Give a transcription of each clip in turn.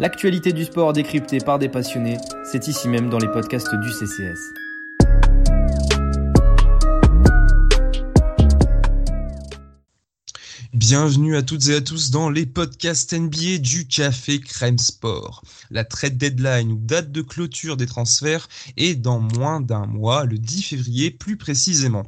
L'actualité du sport décryptée par des passionnés, c'est ici même dans les podcasts du CCS. Bienvenue à toutes et à tous dans les podcasts NBA du Café Crème Sport. La trade deadline ou date de clôture des transferts est dans moins d'un mois, le 10 février plus précisément.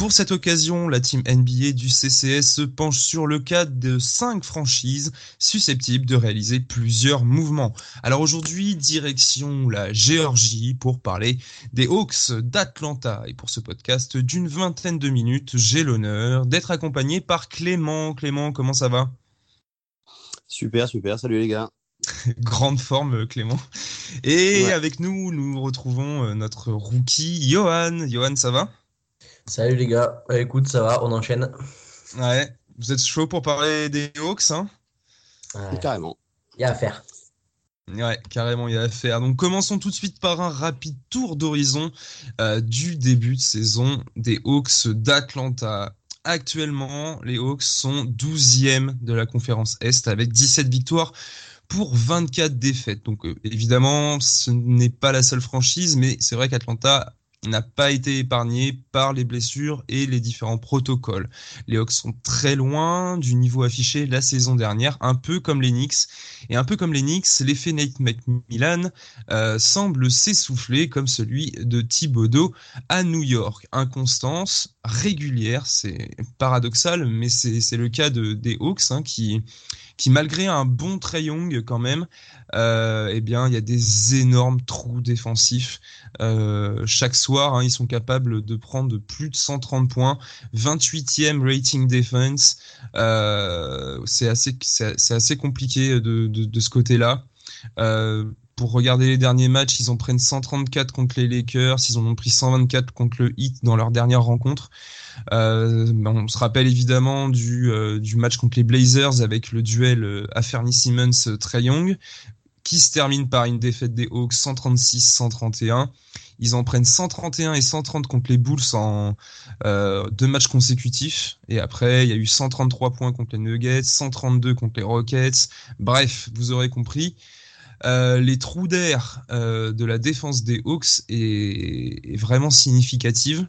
Pour cette occasion, la team NBA du CCS se penche sur le cas de 5 franchises susceptibles de réaliser plusieurs mouvements. Alors aujourd'hui, direction la Géorgie pour parler des Hawks d'Atlanta. Et pour ce podcast d'une vingtaine de minutes, j'ai l'honneur d'être accompagné par Clément. Clément, comment ça va? Super, super. Salut les gars. Grande forme, Clément. Et avec nous, nous retrouvons euh, notre rookie, Johan. Johan, ça va? Salut les gars, bah, écoute, ça va, on enchaîne. Ouais, vous êtes chaud pour parler des Hawks, hein? Carrément. Il y a à faire. Ouais, carrément, il y a à faire. Donc commençons tout de suite par un rapide tour d'horizon euh, du début de saison des Hawks d'Atlanta. Actuellement, les Hawks sont 12e de la conférence Est avec 17 victoires pour 24 défaites. Donc euh, évidemment, ce n'est pas la seule franchise, mais c'est vrai qu'Atlanta n'a pas été épargné par les blessures et les différents protocoles. Les Hawks sont très loin du niveau affiché la saison dernière, un peu comme les Knicks. Et un peu comme les Knicks, l'effet Nate McMillan euh, semble s'essouffler comme celui de Thibodeau à New York. Inconstance régulière, c'est paradoxal, mais c'est le cas de, des Hawks hein, qui qui malgré un bon Trey Young quand même, euh, eh bien il y a des énormes trous défensifs. Euh, chaque soir, hein, ils sont capables de prendre plus de 130 points, 28e rating defense. Euh, c'est assez, c'est assez compliqué de, ce côté-là. Euh, pour regarder les derniers matchs, ils en prennent 134 contre les Lakers, ils en ont pris 124 contre le Heat dans leur dernière rencontre. Euh, on se rappelle évidemment du, euh, du match contre les Blazers avec le duel euh, Aferny Simmons Trey Young qui se termine par une défaite des Hawks 136-131. Ils en prennent 131 et 130 contre les Bulls en euh, deux matchs consécutifs. Et après, il y a eu 133 points contre les Nuggets, 132 contre les Rockets. Bref, vous aurez compris. Les trous d'air de la défense des Hawks est, est vraiment significative.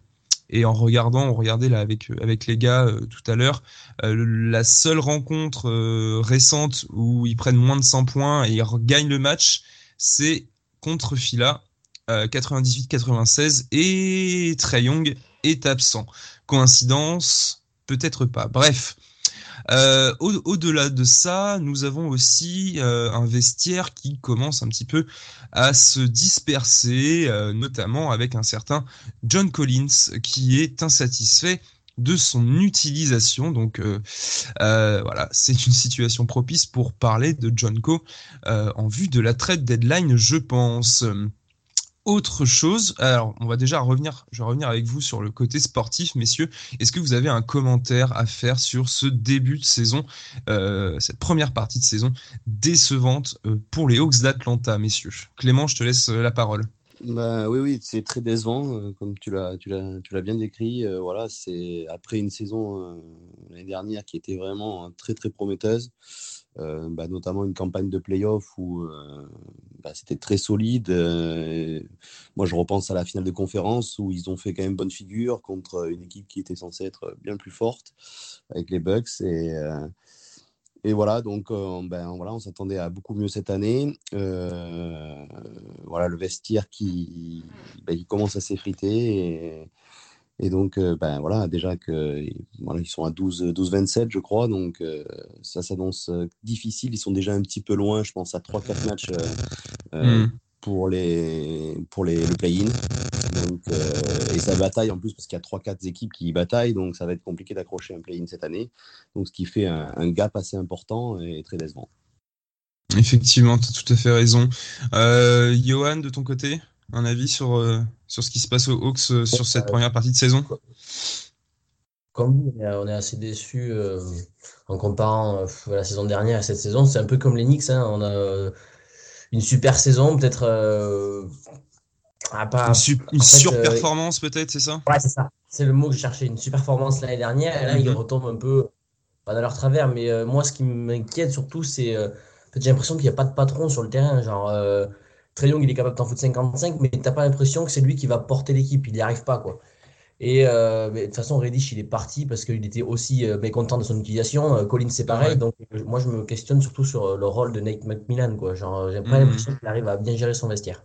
Et en regardant, on regardait là avec avec les gars euh, tout à l'heure, euh, la seule rencontre euh, récente où ils prennent moins de 100 points et ils gagnent le match, c'est contre Fila 98-96 et Trey Young est absent. Coïncidence? Peut-être pas. Bref, euh, Au-delà de ça, nous avons aussi euh, un vestiaire qui commence un petit peu à se disperser, euh, notamment avec un certain John Collins qui est insatisfait de son utilisation. Donc euh, euh, voilà, c'est une situation propice pour parler de John Co euh, en vue de la trade deadline, je pense autre chose. Alors, on va déjà revenir, je vais revenir avec vous sur le côté sportif, messieurs. Est-ce que vous avez un commentaire à faire sur ce début de saison, euh, cette première partie de saison décevante euh, pour les Hawks d'Atlanta, messieurs? Clément, je te laisse euh, la parole. Bah, oui, oui, c'est très décevant, comme tu l'as, bien décrit. Voilà, c'est après une saison l'année dernière qui était vraiment très très prometteuse. Euh, bah, notamment une campagne de playoff où euh, bah, c'était très solide. Euh, moi, je repense à la finale de conférence où ils ont fait quand même bonne figure contre une équipe qui était censée être bien plus forte avec les Bucks. Et, et voilà, donc ben, voilà, on s'attendait à beaucoup mieux cette année. voilà, le vestiaire qui, ben, commence à s'effriter. Et donc, euh, ben voilà, déjà que voilà, ils sont à 12-27, je crois. Donc, euh, ça s'annonce euh, difficile. Ils sont déjà un petit peu loin, je pense, à 3-4 matchs euh, mm. pour, les, pour les, le play-in. Donc, et ça bataille en plus parce qu'il y a 3-4 équipes qui bataillent. Donc, ça va être compliqué d'accrocher un play-in cette année. Donc, ce qui fait un, un gap assez important et très décevant. Effectivement, tu as tout à fait raison. Johan, de ton côté? Un avis sur, euh, sur ce qui se passe aux Hawks euh, sur cette première partie de saison? Comme on est assez déçu euh, en comparant la saison dernière à cette saison. C'est un peu comme les Knicks. Hein. On a une super saison, peut-être. pas, une, su une surperformance, peut-être, c'est ça? Ouais, c'est ça. C'est le mot que je cherchais. Une surperformance l'année dernière. Et là, mm -hmm. ils retombent un peu, pas dans leur travers. Mais moi, ce qui m'inquiète surtout, c'est j'ai l'impression qu'il n'y a pas de patron sur le terrain. Genre, Trey Young, il est capable d'en foutre 55, mais t'as pas l'impression que c'est lui qui va porter l'équipe. Il n'y arrive pas, quoi. Et euh, de toute façon, Reddish, il est parti parce qu'il était aussi euh, mécontent de son utilisation. Euh, Collins, c'est pareil. Donc, moi, je me questionne surtout sur le rôle de Nate McMillan. Quoi. Genre, j'ai pas mhm. l'impression qu'il arrive à bien gérer son vestiaire.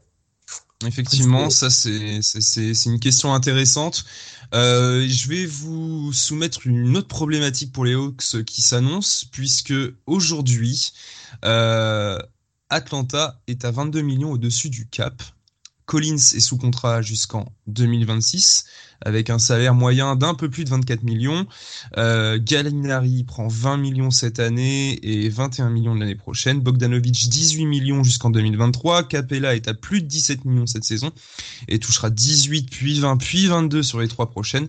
Effectivement, ça, c'est une question intéressante. je vais vous soumettre une autre problématique pour les Hawks qui s'annonce, puisque aujourd'hui, Atlanta est à 22 millions au-dessus du cap. Collins est sous contrat jusqu'en 2026 avec un salaire moyen d'un peu plus de 24 millions. Euh, Gallinari prend 20 millions cette année et 21 millions l'année prochaine. Bogdanovic 18 millions jusqu'en 2023. Capella est à plus de 17 millions cette saison et touchera 18 puis 20 puis 22 sur les trois prochaines.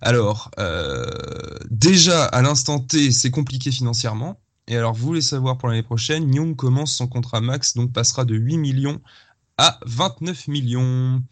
Alors euh, déjà à l'instant T c'est compliqué financièrement. Et alors, vous voulez savoir pour l'année prochaine, Young commence son contrat max, donc passera de 8 millions à 29 millions.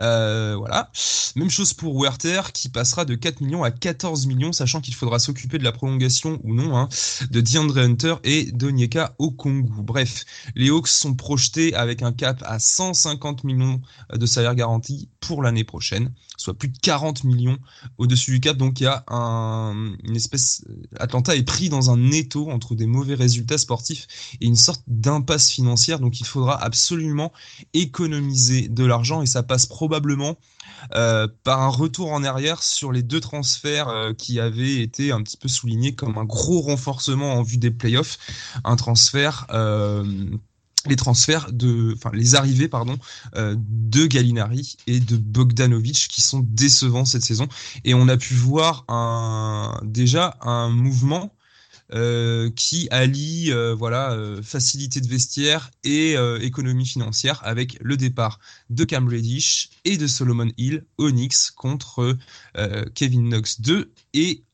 Euh, voilà. Même chose pour Werther qui passera de 4 millions à 14 millions, sachant qu'il faudra s'occuper de la prolongation ou non hein, de DeAndre Hunter et d'Onyeka Okongu. Bref, les Hawks sont projetés avec un cap à 150 millions de salaire garanti pour l'année prochaine, soit plus de 40 millions au-dessus du cap. Donc il y a un, une espèce. Atlanta est pris dans un étau entre des mauvais résultats sportifs et une sorte d'impasse financière. Donc il faudra absolument économiser de l'argent et ça passe probablement euh, par un retour en arrière sur les deux transferts euh, qui avaient été un petit peu soulignés comme un gros renforcement en vue des playoffs. Un transfert. Euh, les transferts de, enfin les arrivées pardon de Gallinari et de Bogdanovic qui sont décevants cette saison. Et on a pu voir un déjà un mouvement euh, qui allie euh, voilà euh, facilité de vestiaire et économie financière avec le départ de Cam Reddish et de Solomon Hill Onyx contre Kevin Knox 2 et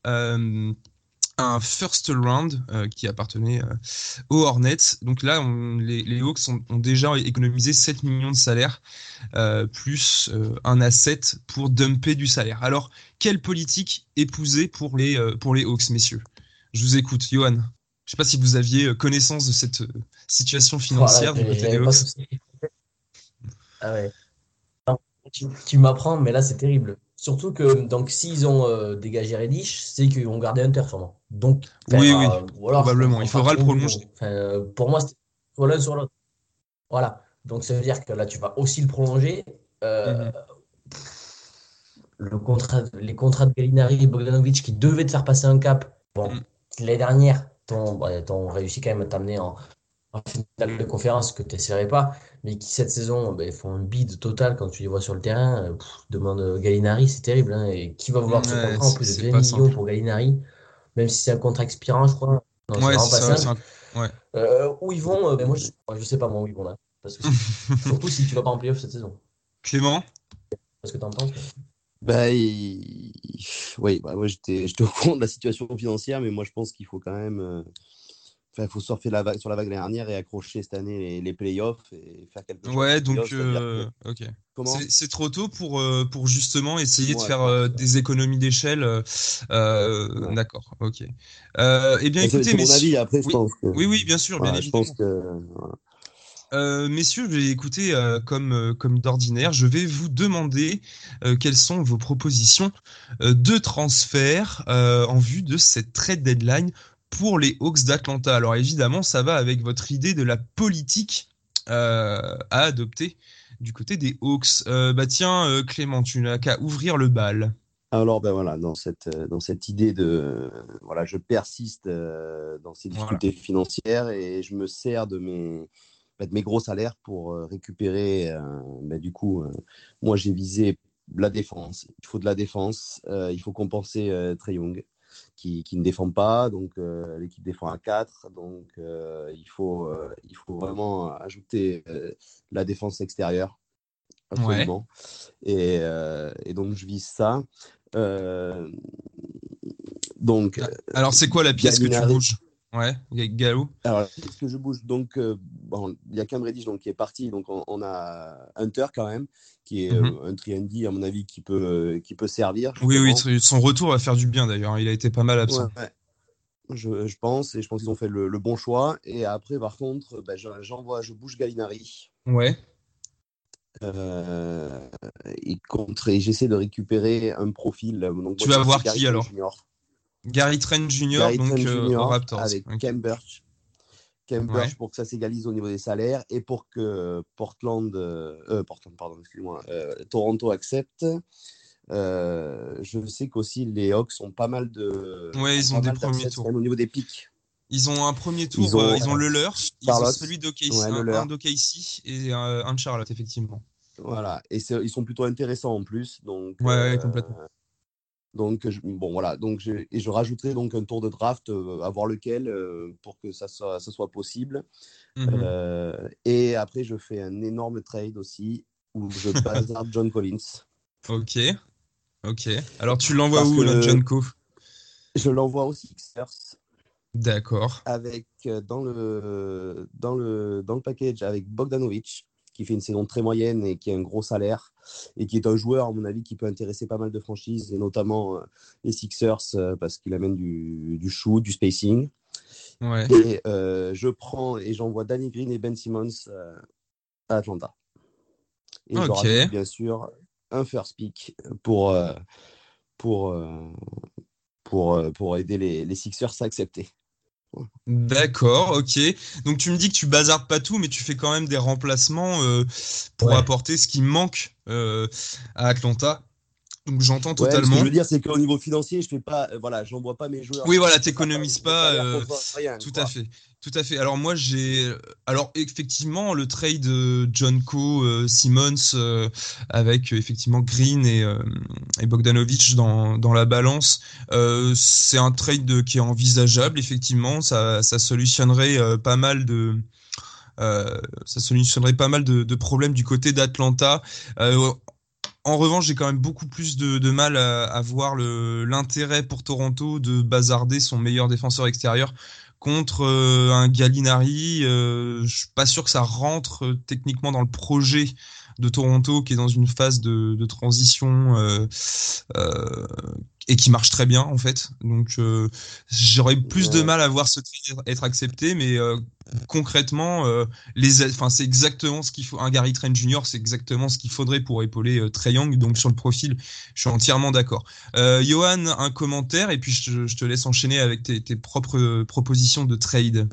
un first round qui appartenait aux Hornets. Donc là, les, Hawks ont, déjà économisé 7 millions de salaires, plus un asset pour dumper du salaire. Alors, quelle politique épouser pour les, pour les Hawks, messieurs? Je vous écoute, Johan. Je ne sais pas si vous aviez euh, connaissance de cette euh, situation financière du côté des Hawks. Ah ouais. tu, m'apprends, mais là c'est terrible. Surtout que donc s'ils ont euh, dégagé Reddish, c'est qu'ils vont garder Hunter sûrement. Donc oui, oui, probablement. Il faudra le prolonger. pour moi, c'est l'un sur l'autre. Voilà. Donc ça veut dire que là tu vas aussi le prolonger. Mhm. le contrat, les contrats de Gallinari et Bogdanovic qui devaient te faire passer un cap. Bon, mm l'année dernière, t'ont ont réussi quand même à t'amener en, finale de conférence que tu n'essaierais pas, mais qui cette saison bah, font un bid total quand tu les vois sur le terrain. Euh, demande euh, Gallinari, c'est terrible. Hein, et qui va vouloir ce contrat en plus de 2 millions pour Gallinari, même si c'est un contrat expirant, je crois. Non, ouais, c'est ça. Ouais. Euh, où ils vont ben, Moi, je, ne sais pas moi où ils vont là. Parce que surtout si tu vas pas en playoff cette saison. Clément? Qu'est-ce que tu en penses bah, oui, bah, moi j'étais au courant de la situation financière, mais moi je pense qu'il faut quand même. Euh, il faut surfer la vague, sur la vague dernière et accrocher cette année les, les playoffs et faire quelque chose. Ouais, donc, euh, ok. C'est trop tôt pour, euh, pour justement essayer de faire des économies d'échelle. D'accord, ok. eh bien, écoutez, mais. Mon avis, après, je oui, pense que... oui, oui, bien sûr, bien. Je pense que. Euh, messieurs, je vais écouter euh, comme, euh, comme d'ordinaire. Je vais vous demander quelles sont vos propositions de transfert en vue de cette trade deadline pour les Hawks d'Atlanta. Alors évidemment, ça va avec votre idée de la politique à adopter du côté des Hawks. bah tiens, Clément, tu n'as qu'à ouvrir le bal. Alors ben voilà, dans cette dans cette idée de voilà, je persiste dans ces difficultés financières et je me sers de mes de mes gros salaires pour euh, récupérer. Euh, ben, du coup, euh, moi, j'ai visé la défense. Il faut de la défense. il faut compenser Trey Young. Qui, qui, ne défend pas, donc l'équipe défend à 4, donc il, faut, il faut vraiment ajouter la défense extérieure, absolument. Et, et, donc je vise ça. donc, Alors c'est quoi la pièce que tu bouges? Ouais, Galou? Alors, ce que je bouge Donc, euh, bon, il y a Cam Reddish donc, qui est parti. Donc, on, a Hunter quand même, qui est mhm. euh, un triandy, à mon avis, qui peut, euh, qui peut servir. Oui, oui, son retour va faire du bien d'ailleurs. Il a été pas mal absent. je, je pense, et je pense qu'ils ont fait le, le bon choix. Et après, par contre, je- j'envoie, je bouge Gallinari. Ouais. Euh, et contre, et j'essaie de récupérer un profil. Donc, Tu moi, vas voir Gary qui, Trent alors? Jr. Gary Trent Jr. Gary donc Trent Jr. aux Raptors. avec. Kem Ouais. Birch pour que ça s'égalise au niveau des salaires et pour que Portland, euh, euh, Portland, pardon, excuse-moi, euh, Toronto accepte. Euh, je sais qu'aussi les Hawks ont pas mal de. Ouais, ils ont des premiers tours. au niveau des pics. Ils ont un premier tour, Ils ont, euh, ils ont le leur, ils ont Charlotte. celui d'OKC, Ouais, un, d'OKC et euh, un de Charlotte, effectivement. Voilà, et ils sont plutôt intéressants en plus. Donc, Ouais, ouais, euh, complètement. Donc, je, bon, voilà. Donc, je, et je rajouterai donc un tour de draft, euh, à voir lequel, euh, pour que ça soit, ça soit possible. Mhm. Euh, et après, je fais un énorme trade aussi où je bazarde John Collins. Ok. Ok. Alors tu l'envoies où, notre John Co Je l'envoie aux Sixers D'accord. avec dans le, dans, le, dans le package avec Bogdanovic, qui fait une saison très moyenne et qui a un gros salaire, et qui est un joueur, à mon avis, qui peut intéresser pas mal de franchises, et notamment euh, les Sixers, euh, parce qu'il amène du, du shoot, du spacing. Ouais. Et euh, je prends et j'envoie Danny Green et Ben Simmons à Atlanta. Et je Ok. rajoute bien sûr un first pick pour, pour, pour, pour aider les, les Sixers à accepter. D'accord, ok. Donc tu me dis que tu bazardes pas tout, mais tu fais quand même des remplacements euh, pour Ouais. apporter ce qui manque euh, à Atlanta. Donc j'entends Ouais, ce que totalement. je veux dire, c'est qu'au niveau financier, je fais pas, euh, voilà, j'envoie pas mes joueurs. Oui, voilà, t'économises pas, salaire euh, rien, Tout quoi. à fait, tout à fait. Alors moi j'ai, alors effectivement le trade euh, John Co, euh, Simmons avec effectivement Green et, et Bogdanovic dans dans la balance, c'est un trade qui est envisageable. Effectivement, ça ça solutionnerait pas mal de ça solutionnerait pas mal de, de problèmes du côté d'Atlanta. En revanche, j'ai quand même beaucoup plus de, mal à, voir l'intérêt pour Toronto de bazarder son meilleur défenseur extérieur contre euh, un Gallinari. Euh, je suis pas sûr que ça rentre euh, techniquement dans le projet de Toronto qui est dans une phase de, de transition euh, euh, et qui marche très bien en fait. Donc euh, j'aurais plus de mal à voir ce trade être accepté, mais concrètement, les, enfin c'est exactement ce qu'il faut. Un Gary Trent Jr. c'est exactement ce qu'il faudrait pour épauler Trae Young. Donc sur le profil, je suis entièrement d'accord. Johan, un commentaire et puis je, je te laisse enchaîner avec tes, tes propres propositions de trade.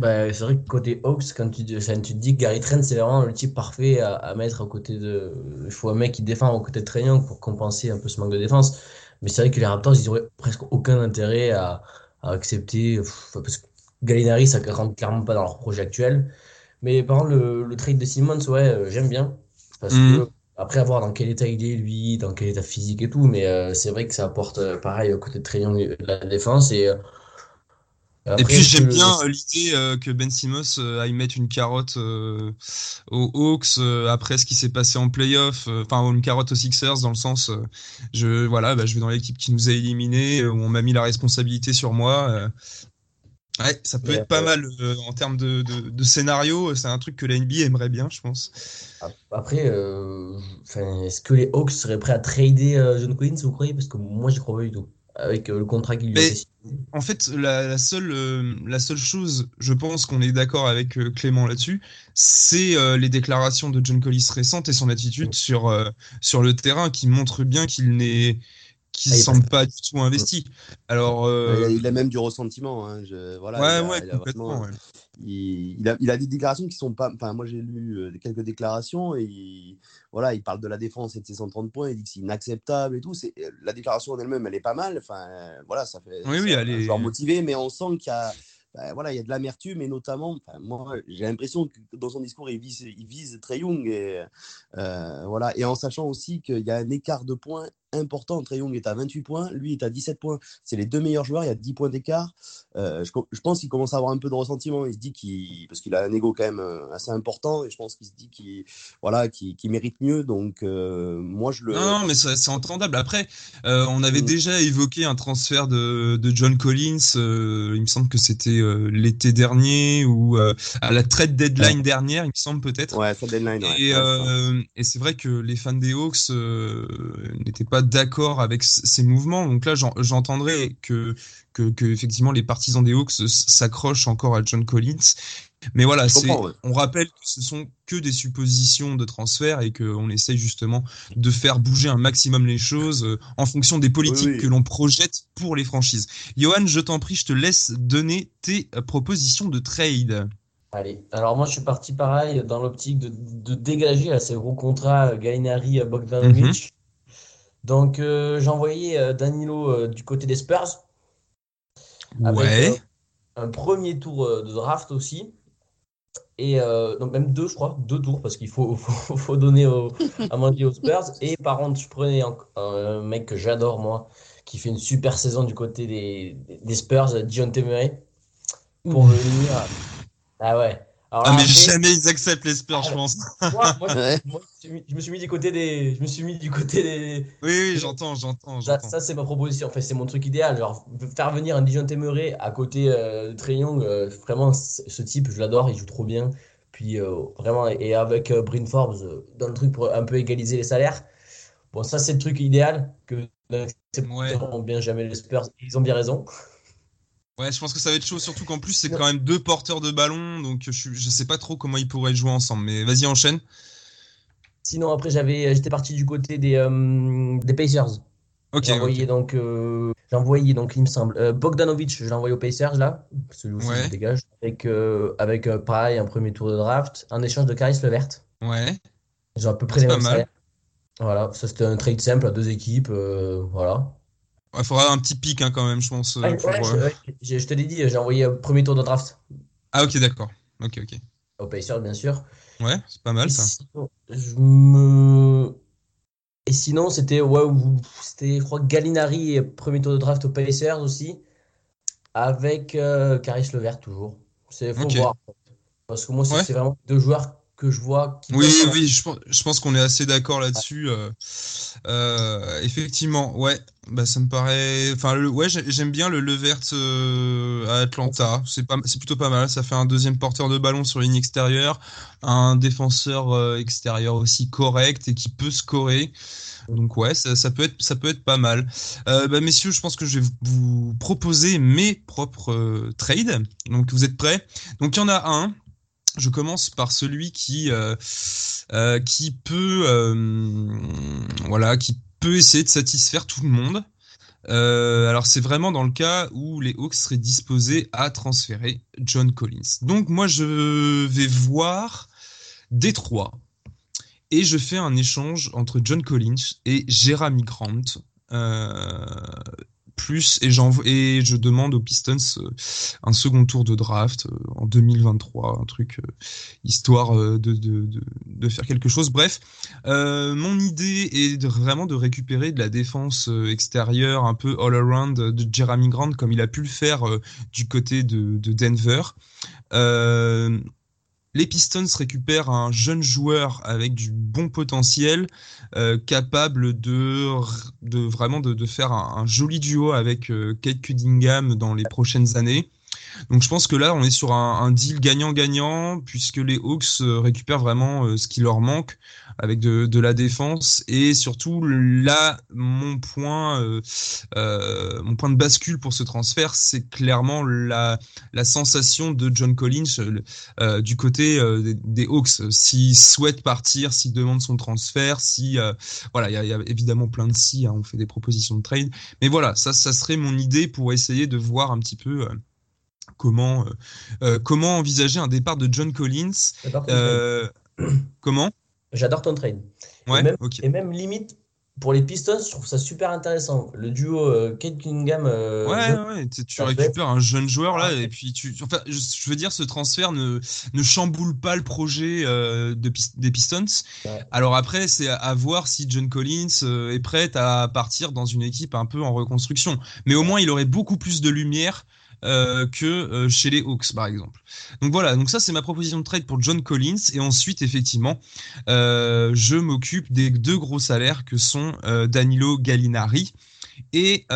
Bah, c'est vrai que côté Hawks, quand tu, enfin, tu te dis que Gary Trent, c'est vraiment le type parfait à, à mettre à côté de. Il faut un mec qui défend aux côtés de pour compenser un peu ce manque de défense. Mais c'est vrai que les Raptors, ils auraient presque aucun intérêt à, à accepter. pff, Parce que Gallinari, ça rentre clairement pas dans leur projet actuel. Mais par contre, le, le trade de Simmons, ouais, euh, j'aime bien. Parce Mhm. que, après avoir dans quel état il est, lui, dans quel état physique et tout, mais euh, c'est vrai que ça apporte, euh, pareil, aux côtés de de la défense. Et, Et puis j'aime bien euh, l'idée euh, que Ben Simmons euh, aille mettre une carotte euh, aux Hawks après ce qui s'est passé en playoff, enfin une carotte aux Sixers dans le sens, je voilà, bah, je vais dans l'équipe qui nous a éliminés, où on m'a mis la responsabilité sur moi. Ouais, ça peut Mais, être pas mal en termes de, de, de scénario. C'est un truc que la NBA aimerait bien, je pense. Après, est-ce que les Hawks seraient prêts à trader John Collins, vous croyez? Parce que moi, j'y crois pas du tout. Avec euh, le contrat qu'il lui a. En fait, la, la seule, euh, la seule chose, je pense qu'on est d'accord avec euh, Clément là-dessus, c'est euh, les déclarations de John Collis récentes et son attitude sur, euh, sur le terrain qui montre bien qu'il n'est, qu'il Ah, semble pas du tout investi. Alors, euh, Il, a, il a même du ressentiment. hein, je- voilà, ouais, il a- ouais, il a complètement. vraiment- ouais. Il, il a, il a des déclarations qui sont pas. Enfin, moi j'ai lu euh, quelques déclarations et il, voilà, il parle de la défense et de ses 130 points. Il dit que c'est inacceptable et tout. C'est la déclaration en elle-même, elle est pas mal. Enfin, euh, voilà, ça fait. Oui, oui, un, est- joueur motivé, mais on sent qu'il y a. ben, voilà, il y a de l'amertume et notamment, moi, j'ai l'impression que dans son discours, il vise, il vise Trey Young et euh, voilà, et en sachant aussi qu'il y a un écart de points important. Trey Young est à 28 points, lui est à 17 points. C'est les deux meilleurs joueurs, il y a 10 points d'écart. Euh, je, pense qu'il commence à avoir un peu de ressentiment. Il se dit qu'il, parce qu'il a un ego quand même euh, assez important, et je pense qu'il se dit qu'il, voilà, qu'il, mérite mieux. Donc, euh, moi, je le. Non, non, mais c'est entendable. Après, euh, on avait Mm. déjà évoqué un transfert de, de John Collins. il me semble que c'était l'été dernier ou à la trade deadline dernière, il me semble peut-être. Ouais, ça deadline. Et, Ouais, et c'est vrai que les fans des Hawks n'étaient pas d'accord avec ces mouvements. Donc là, j'en- j'entendrais que que, que effectivement les partisans des Hawks s'accrochent encore à John Collins. Mais voilà, c'est, on rappelle que ce sont que des suppositions de transfert et qu'on essaye justement de faire bouger un maximum les choses euh, en fonction des politiques que l'on projette pour les franchises. Johan, je t'en prie, je te laisse donner tes euh, propositions de trade. Allez, alors moi je suis parti pareil dans l'optique de, de, dégager à ces gros contrats Galinari Bogdanovic. Mhm. Donc euh, j'ai envoyé Danilo du côté des Spurs. ouais. un premier tour de draft aussi. Et euh, donc même deux, je crois, deux tours, parce qu'il faut, faut, faut, donner au, à manger aux Spurs. Et par contre, je prenais un, mec que j'adore, moi, qui fait une super saison du côté des, des Spurs, Dion Temeray, pour venir. Ah ouais ah, mais jamais ils acceptent les Spurs, je pense. Moi, je, me suis mis du côté des. Je me suis mis du côté des. Oui, oui, j'entends, j'entends. Ça, ça c'est ma proposition. En fait, c'est mon truc idéal. Genre, faire venir un Dijon Temeré à côté euh, de Trey Young, euh, vraiment, ce type, je l'adore, il joue trop bien. Puis, euh, vraiment, et avec Bryn Forbes, dans le truc pour un peu égaliser les salaires. Bon, ça, c'est le truc idéal que c'est ouais. bien jamais les Spurs. Ils ont bien raison. Ouais, je pense que ça va être chaud, surtout qu'en plus, c'est quand même deux porteurs de ballon, donc je, je sais pas trop comment ils pourraient jouer ensemble, mais vas-y, enchaîne. Sinon, après, j'avais, j'étais parti du côté des, euh, des Pacers. Ok. J'ai envoyé, donc, euh, j'ai envoyé, donc, il me semble, euh, Bogdanovic, je l'ai envoyé aux Pacers, là, celui aussi dégage, avec, avec pareil, un premier tour de draft, un échange de Caris Levert. Ouais. J'ai à peu près les mêmes Voilà, ça c'était un trade simple à deux équipes, voilà. Il faudra un petit pic hein, quand même, je pense. Euh, je, te l'ai dit, j'ai envoyé premier tour de draft. Ah ok, d'accord. Ok, ok. Au Pacers, bien sûr. Ouais, c'est pas mal ça. je me... Et sinon, c'était, ouais, c'était, je crois, Gallinari, premier tour de draft au Pacers aussi, avec euh, Caris Levert toujours. C'est faut voir. Parce que moi, c'est vraiment deux joueurs que je vois. oui, oui, je, je pense qu'on est assez d'accord là-dessus. Euh, euh, effectivement, ouais, bah ça me paraît. Enfin, ouais, j'aime bien le Levert euh, à Atlanta. C'est pas, c'est plutôt pas mal. Ça fait un deuxième porteur de ballon sur ligne extérieure, un défenseur extérieur aussi correct et qui peut scorer. Donc ouais, ça, ça, peut être, ça peut être pas mal. bah, messieurs, je pense que je vais vous proposer mes propres trades. Donc vous êtes prêts? Donc il y en a un je commence par celui qui euh, euh, peut euh, voilà qui peut essayer de satisfaire tout le monde. alors c'est vraiment dans le cas où les Hawks seraient disposés à transférer John Collins. Donc moi je vais voir Détroit et je fais un échange entre John Collins et Jeremy Grant. Euh, plus et, et je demande aux Pistons euh, un second tour de draft euh, en 2023, un truc euh, histoire de, de, de, faire quelque chose. Bref, mon idée est de, vraiment de récupérer de la défense extérieure un peu all around de Jeremy Grant comme il a pu le faire du côté de, Denver. Les Pistons récupèrent un jeune joueur avec du bon potentiel, euh, capable de, de vraiment de, faire un, joli duo avec euh, Kate Cunningham dans les prochaines années. Donc je pense que là, on est sur un, deal gagnant-gagnant, puisque les Hawks euh, récupèrent vraiment euh, ce qui leur manque avec de, de, la défense. Et surtout, là, mon point, euh, euh, mon point de bascule pour ce transfert, c'est clairement la, la sensation de John Collins euh, du côté des, Hawks. S'il souhaite partir, s'il demande son transfert, si... voilà, il y a, évidemment plein de si, hein, on fait des propositions de trade. Mais voilà, ça, ça serait mon idée pour essayer de voir un petit peu comment, euh, euh, comment envisager un départ de John Collins. Euh, comment? J'adore ton trade. Ouais, et, même, et même limite pour les Pistons, je trouve ça super intéressant. Le duo Kate Cunningham. ouais, ouais, tu récupères un jeune joueur là, et puis tu. Enfin, je veux dire, ce transfert ne, ne chamboule pas le projet de, des Pistons. Alors après, c'est à, voir si John Collins est prêt à partir dans une équipe un peu en reconstruction. Mais au moins, il aurait beaucoup plus de lumière euh, que euh, chez les Hawks par exemple. Donc voilà, donc ça c'est ma proposition de trade pour John Collins et ensuite effectivement euh, je m'occupe des deux gros salaires que sont Danilo Gallinari et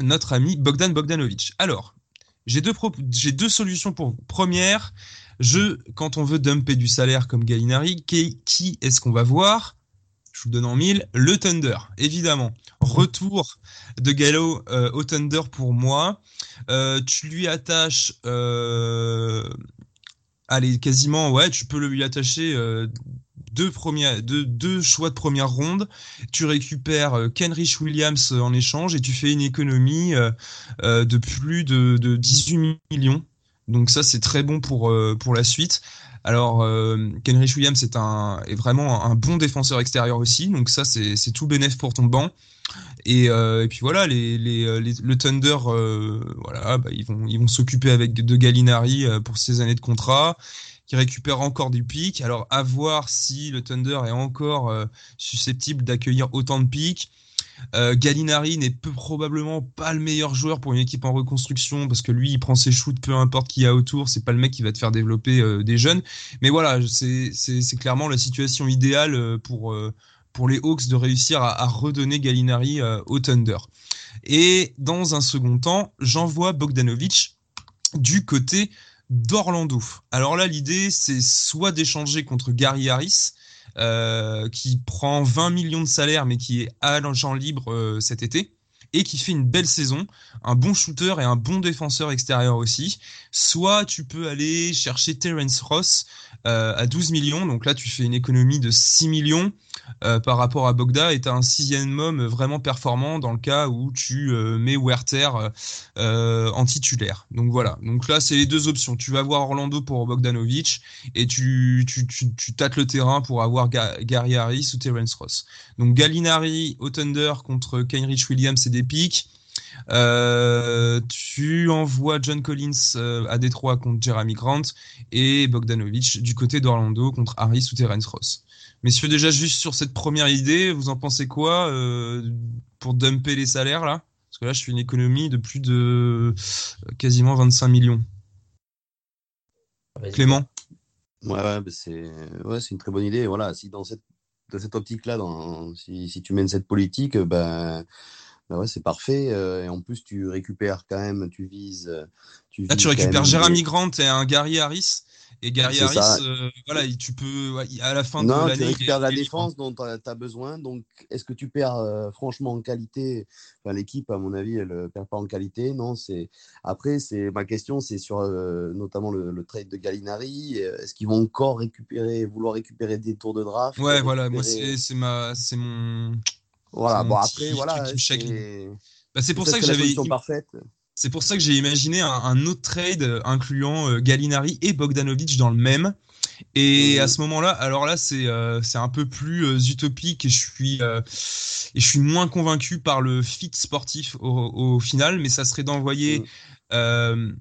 notre ami Bogdan Bogdanovic. Alors j'ai deux deux solutions pour vous. Première, je quand on veut dumper du salaire comme Gallinari, qui, qui est-ce qu'on va voir? Je vous donne en mille, le Thunder, évidemment. Retour de Gallo au Thunder pour moi. tu lui attaches allez, quasiment, ouais, tu peux lui attacher deux, choix de première ronde. Tu récupères euh, Kenrich Williams euh, en échange et tu fais une économie euh, de plus de, de 18 millions. Donc ça, c'est très bon pour, pour la suite. Alors, Kenrich Williams est, vraiment un bon défenseur extérieur aussi. Donc ça, c'est tout bénéf pour ton banc. Et, et, puis voilà, le Thunder, voilà, bah, ils vont s'occuper avec de Gallinari pour ces années de contrat qui récupère encore du pic. Alors à voir si le Thunder est encore euh, susceptible d'accueillir autant de pics. Euh, Gallinari n'est probablement pas le meilleur joueur pour une équipe en reconstruction parce que lui il prend ses shoots peu importe qui y a autour c'est pas le mec qui va te faire développer euh, des jeunes mais voilà c'est clairement la situation idéale pour pour les Hawks de réussir à, à redonner Gallinari au Thunder et dans un second temps j'envoie Bogdanovic du côté d'Orlando. Alors là, l'idée, c'est soit d'échanger contre Gary Harris, euh, qui prend 20 millions de salaire, mais qui est agent libre euh, cet été, et qui fait une belle saison, un bon shooter et un bon défenseur extérieur aussi. Soit tu peux aller chercher Terence Ross euh, à 12 millions, donc là tu fais une économie de 6 millions. Euh, par rapport à Bogda et tu un sixième homme vraiment performant dans le cas où tu euh, mets Werther en titulaire. Donc voilà, donc là c'est les deux options. Tu vas voir Orlando pour Bogdanovic et tu, tu, tâtes le terrain pour avoir Gary Harris ou Terence Ross. Donc Gallinari au Thunder contre Kenrich Williams et des pics. Tu envoies John Collins à Détroit contre Jeremy Grant et Bogdanovic du côté d'Orlando contre Harris ou Terence Ross. Messieurs, déjà juste sur cette première idée, vous en pensez quoi euh, pour dumper les salaires là? Parce que là, je fais une économie de plus de euh, quasiment 25 millions. Clément? Ouais, ouais c'est ouais, une très bonne idée. Voilà, si dans cette, dans cette optique-là, si, si, tu mènes cette politique, ben, ben ouais, c'est parfait. Euh, et en plus, tu récupères quand même, tu vises. Tu, Là, tu récupères Jérémy Grant et un Gary Harris. Et Gary Harris, euh, voilà, tu peux, à la fin de l'année. Tu récupères la défense dont tu as, besoin. Donc, est-ce que tu perds euh, franchement en qualité? Enfin, L'équipe, à mon avis, elle ne perd pas en qualité. Non, c'est. Après, c'est ma question, c'est sur euh, notamment le, trade de Gallinari. Est-ce qu'ils vont encore récupérer, vouloir récupérer des tours de draft Ouais, voilà, moi, c'est ma, c'est mon. Voilà, bon, après, voilà. Bah, c'est pour ça que j'avais. C'est pour ça que j'ai imaginé un, autre trade euh, incluant euh, Gallinari et Bogdanovic dans le même. Et à ce moment-là, alors là, c'est euh, un peu plus utopique et je suis et je suis moins convaincu par le fit sportif au, final, mais ça serait d'envoyer mm.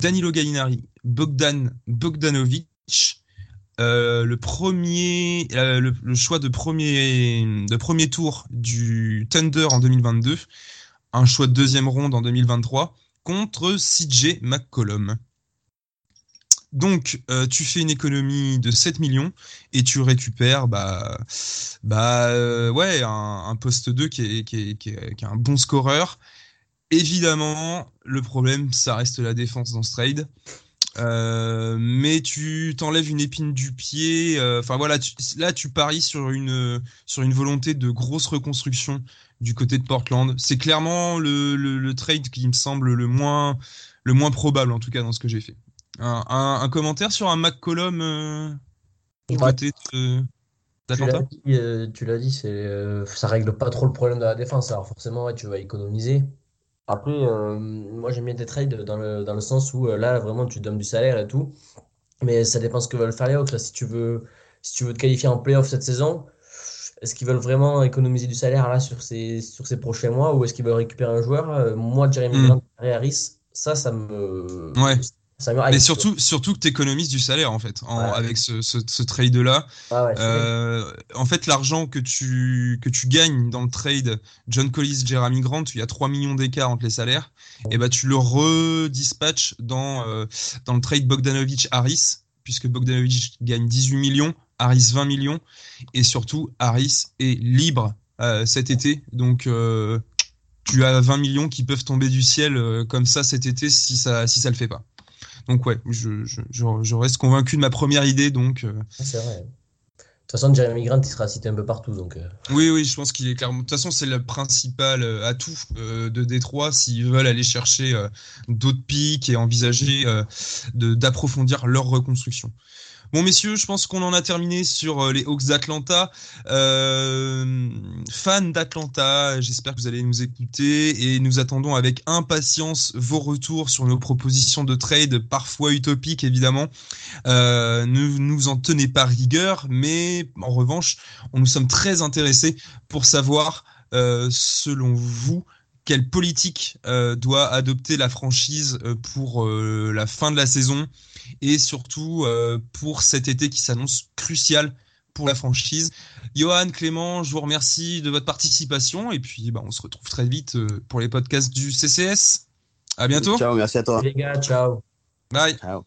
Danilo Gallinari, Bogdan Bogdanovic, le premier le, le, choix de premier de premier tour du Thunder en 2022 un choix de deuxième ronde en 2023 contre CJ McCollum. Donc, euh, tu fais une économie de 7 millions et tu récupères bah, bah, euh, ouais, un, poste 2 qui est, qui, est, un bon scoreur. Évidemment, le problème, ça reste la défense dans ce trade. Euh, mais tu t'enlèves une épine du pied. Enfin voilà, là tu paries sur une sur une volonté de grosse reconstruction du côté de Portland. C'est clairement le, trade qui me semble le moins, le moins probable, en tout cas, dans ce que j'ai fait. Un, commentaire sur un McCollum euh, du côté de. Euh, tu l'as dit, c'est, euh, ça règle pas trop le problème de la défense. Alors forcément, tu vas économiser. Après, moi j'aime bien tes trades dans le, dans le sens où là, vraiment, tu donnes du salaire et tout. Mais ça dépend ce que veulent faire les Hawks. Si tu veux, si tu veux te qualifier en playoff cette saison, est-ce qu'ils veulent vraiment économiser du salaire là sur ces, sur ces prochains mois ou est-ce qu'ils veulent récupérer un joueur? Euh, Moi, Jeremy hmm. Grant Harris, ça, ça me. Ouais. Mais surtout, surtout que tu économises du salaire en fait, avec ce, ce, trade-là. euh, en fait, l'argent que tu, que tu gagnes dans le trade John Collis, Jeremy Grant, il y a 3 millions d'écart entre les salaires, et bah tu le redispatches dans, euh, dans le trade Bogdanovic-Harris, puisque Bogdanovic gagne 18 millions Harris 20 millions et surtout Harris est libre euh, cet été. Donc tu as 20 millions qui peuvent tomber du ciel comme ça cet été si ça si ça le fait pas donc ouais je, je, je, reste convaincu de ma première idée donc c'est vrai toute façon, Jeremy Grant, il sera cité un peu partout. Donc, euh. Oui, oui, je pense qu'il est clairement. De toute façon, c'est le principal euh, atout euh, de Détroit s'ils veulent aller chercher d'autres pics et envisager d'approfondir leur reconstruction. Bon, messieurs, je pense qu'on en a terminé sur euh, les Hawks d'Atlanta. Euh, fans d'Atlanta, j'espère que vous allez nous écouter et nous attendons avec impatience vos retours sur nos propositions de trade, parfois utopiques évidemment. Euh, ne nous en tenez pas rigueur, mais en revanche, on nous sommes très intéressés pour savoir, selon vous, quelle politique doit adopter la franchise pour la fin de la saison et surtout euh, pour cet été qui s'annonce crucial pour la franchise. Johan, Clément, je vous remercie de votre participation et puis bah, on se retrouve très vite euh, pour les podcasts du CCS. À bientôt. Ciao, merci à toi. Les gars, ciao. Bye. Ciao.